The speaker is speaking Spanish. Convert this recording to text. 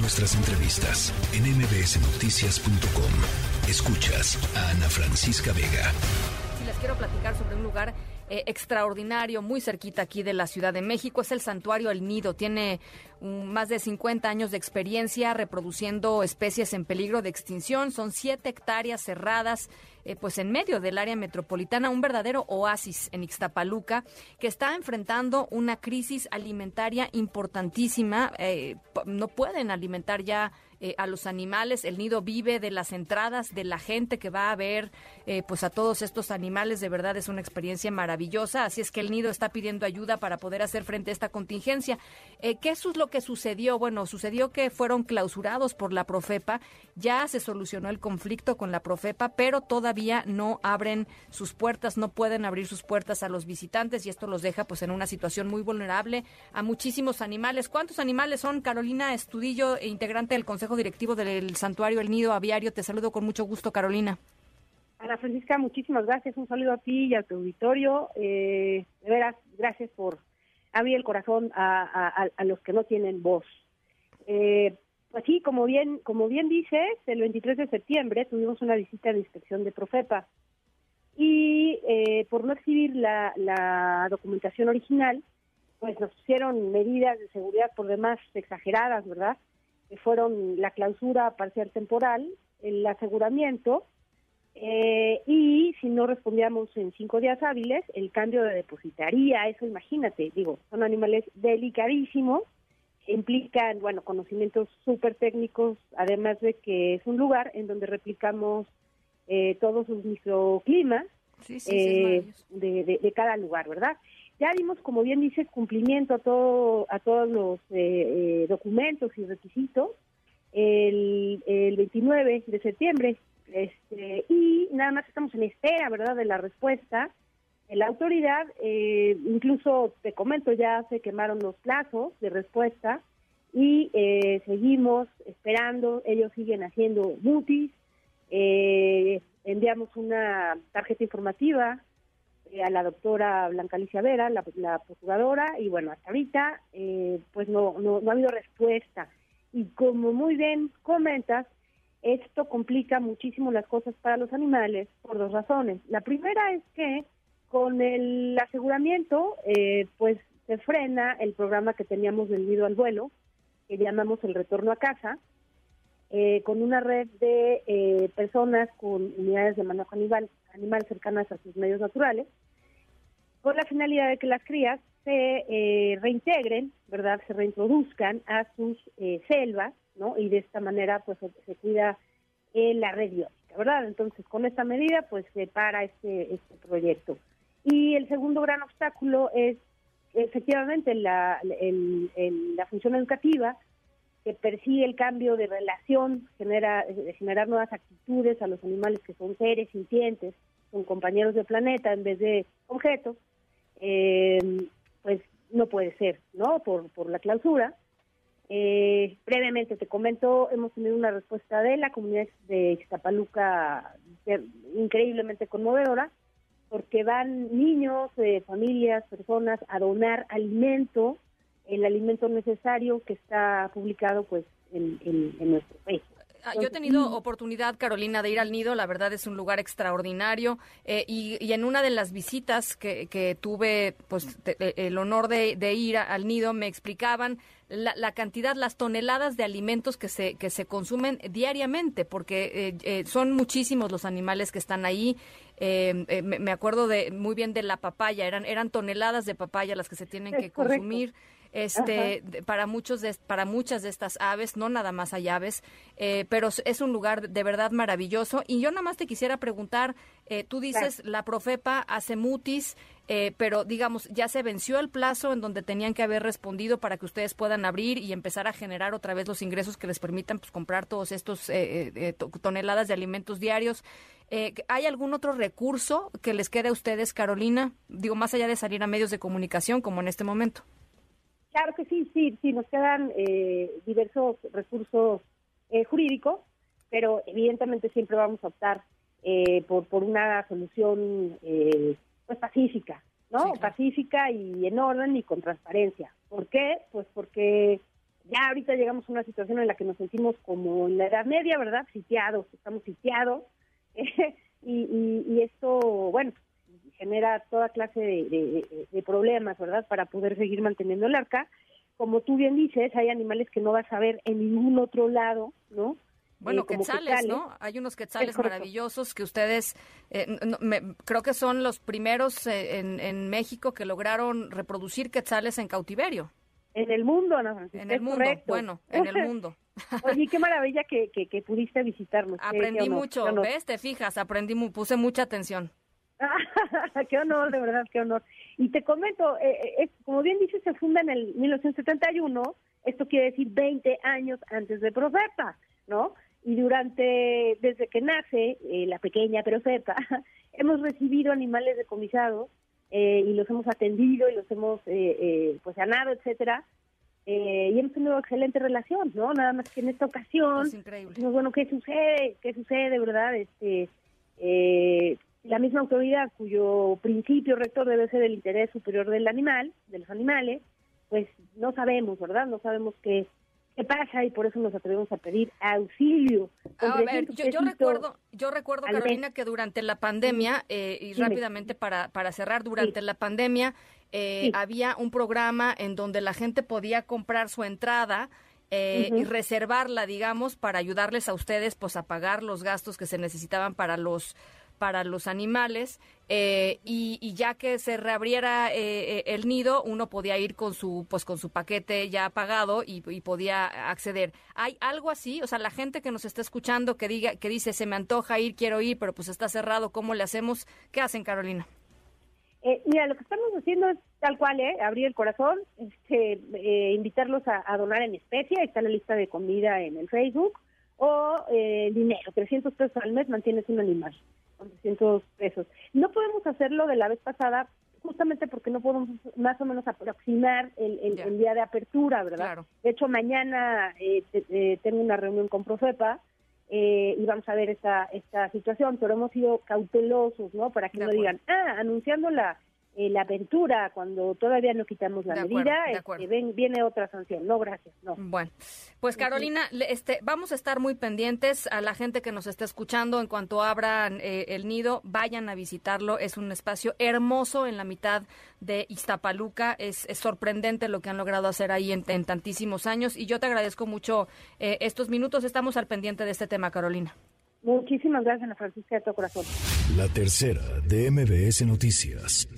Nuestras entrevistas en mbsnoticias.com. Escuchas a Ana Francisca Vega. les quiero platicar sobre un lugar eh, extraordinario, muy cerquita aquí de la Ciudad de México. Es el Santuario El Nido. Tiene más de 50 años de experiencia reproduciendo especies en peligro de extinción. Son siete hectáreas cerradas, eh, pues en medio del área metropolitana, un verdadero oasis en Ixtapaluca, que está enfrentando una crisis alimentaria importantísima. Eh, no pueden alimentar ya eh, a los animales. El nido vive de las entradas de la gente que va a ver pues a todos estos animales. De verdad es una experiencia maravillosa. Así es que el nido está pidiendo ayuda para poder hacer frente a esta contingencia. ¿Qué es lo que sucedió? Bueno, sucedió que fueron clausurados por la Profepa. Ya se solucionó el conflicto con la Profepa, pero todavía no abren sus puertas, no pueden abrir sus puertas a los visitantes y esto los deja pues en una situación muy vulnerable a muchísimos animales. ¿Cuántos animales son? Carolina Estudillo, integrante del Consejo Directivo del Santuario El Nido Aviario. Te saludo con mucho gusto, Carolina. Ana Francisca, muchísimas gracias. Un saludo a ti y a tu auditorio. Eh, de veras, gracias por abrir el corazón a, los que no tienen voz. Eh, pues sí, como bien, como bien dices, el 23 de septiembre tuvimos una visita de inspección de Profepa y eh, por no exhibir la, la documentación original, pues nos pusieron medidas de seguridad por demás exageradas, ¿verdad? que fueron la clausura parcial temporal, el aseguramiento eh, y si no respondíamos en cinco días hábiles, el cambio de depositaría, eso imagínate, digo, son animales delicadísimos, implican, bueno, conocimientos súper técnicos, además de que es un lugar en donde replicamos eh, todos sus microclimas eh, de, cada lugar, ¿verdad? Ya dimos, como bien dice, cumplimiento a, todo, a todos los eh, eh, documentos y requisitos el, el 29 de septiembre este, y nada más estamos en espera, ¿verdad?, de la respuesta. La autoridad, eh, incluso te comento, ya se quemaron los plazos de respuesta y seguimos esperando, ellos siguen haciendo mutis, enviamos una tarjeta informativa eh, a la doctora Blanca Alicia Vera, la, procuradora, y bueno, hasta ahorita eh, pues no, no, ha habido respuesta. Y como muy bien comentas, esto complica muchísimo las cosas para los animales por dos razones. La primera es que con el aseguramiento, eh, pues se frena el programa que teníamos del nido al vuelo, que llamamos el retorno a casa, con una red de personas con unidades de manejo animal animales cercanas a sus medios naturales, con la finalidad de que las crías se eh, reintegren, ¿verdad? Se reintroduzcan a sus eh, selvas, ¿no? Y de esta manera, pues, se, cuida eh, la red biótica, ¿verdad? Entonces, con esta medida, pues, se para este, este proyecto. Y el segundo gran obstáculo es, efectivamente, la, la función educativa, que persigue el cambio de relación, genera, generar nuevas actitudes a los animales que son seres sintientes, son compañeros de planeta en vez de objetos, eh, pues no puede ser, ¿no? Por, por la clausura. Eh, brevemente te comento, hemos tenido una respuesta de la comunidad de Ixtapaluca increíblemente conmovedora, porque van niños, eh, familias, personas a donar alimento el alimento necesario que está publicado pues en, nuestro país. Ah, yo he tenido oportunidad, Carolina, de ir al nido. La verdad es un lugar extraordinario. Eh, y, en una de las visitas que, tuve, pues eh, el honor de, ir al nido, me explicaban la, cantidad, las toneladas de alimentos que se que se consumen diariamente, porque eh, son muchísimos los animales que están ahí. me, acuerdo de muy bien de la papaya. Eran eran toneladas de papaya las que se tienen que consumir este para muchos de, para muchas de estas aves no nada más hay aves eh, pero es un lugar de verdad maravilloso y yo nada más te quisiera preguntar eh, tú dices la Profepa hace mutis eh, pero digamos ya se venció el plazo en donde tenían que haber respondido para que ustedes puedan abrir y empezar a generar otra vez los ingresos que les permitan pues comprar todos estos toneladas de alimentos diarios ¿Hay algún otro recurso que les quede a ustedes, Carolina? Digo, más allá de salir a medios de comunicación como en este momento. Claro que sí, sí, sí, nos quedan eh, diversos recursos eh, jurídicos, pero evidentemente siempre vamos a optar eh, por, por una solución pues pacífica, ¿no? Pacífica y en orden y con transparencia. ¿Por qué? Pues porque ya ahorita llegamos a una situación en la que nos sentimos como en la Edad Media, ¿verdad? Sitiados, estamos sitiados. y, y, esto, bueno, genera toda clase de, problemas, ¿verdad? Para poder seguir manteniendo el arca. Como tú bien dices, hay animales que no vas a ver en ningún otro lado, ¿no? Bueno, eh, quetzales, ¿no? Hay unos quetzales maravillosos que ustedes, eh, creo que son los primeros eh, en, en México que lograron reproducir quetzales en cautiverio. En el mundo, Ana En el mundo, bueno, en el mundo. Oye, qué maravilla que, que, pudiste visitarnos. Aprendí mucho, ¿ves? Te fijas, aprendí, puse mucha atención. qué honor, de verdad, qué honor. Y te comento, eh, eh como bien dices, se funda en el 1971, esto quiere decir 20 años antes de Profeta, ¿no? Y durante, desde que nace eh, la pequeña Profeta, hemos recibido animales decomisados eh, y los hemos atendido y los hemos eh, eh, pues sanado, etcétera. Eh, y hemos tenido excelente relación, ¿no? Nada más que en esta ocasión, es increíble. bueno, ¿qué sucede? ¿Qué sucede, verdad? Este, la misma autoridad cuyo principio rector debe ser el interés superior del animal, de los animales, pues no sabemos, ¿verdad? No sabemos qué, qué pasa y por eso nos atrevemos a pedir auxilio. A ver, yo, recuerdo, yo recuerdo Carolina que durante la pandemia eh, y rápidamente para para cerrar durante la pandemia eh, había un programa en donde la gente podía comprar su entrada. Eh, y reservarla, digamos, para ayudarles a ustedes pues a pagar los gastos que se necesitaban para los para los animales eh, y, ya que se reabriera eh, eh, el nido uno podía ir con su pues con su paquete ya pagado y, podía acceder. Hay algo así o sea la gente que nos está escuchando que diga que dice se me antoja ir quiero ir pero pues está cerrado cómo le hacemos qué hacen Carolina mira lo que estamos haciendo es tal cual eh abrir el corazón este, invitarlos a, donar en especie está la lista de comida en el Facebook o dinero 300 pesos al mes mantienes un animal 400 pesos. No podemos hacerlo de la vez pasada justamente porque no podemos más o menos aproximar el, día de apertura, ¿verdad? De hecho, mañana eh, eh, tengo una reunión con Profepa eh, y vamos a ver esta, esta situación, pero hemos sido cautelosos, ¿no? Para que no digan, ah, anunciando la, eh, la apertura, cuando todavía no quitamos la medida, este, viene otra sanción. No, gracias. No. Bueno, pues Carolina, este, vamos a estar muy pendientes a la gente que nos está escuchando. En cuanto abran eh, el nido, vayan a visitarlo. Es un espacio hermoso en la mitad de Iztapaluca. Es, sorprendente lo que han logrado hacer ahí en, tantísimos años. Y yo te agradezco mucho eh, estos minutos. Estamos al pendiente de este tema, Carolina. Muchísimas gracias, Ana Francisca, de todo corazón. La tercera de MBS Noticias.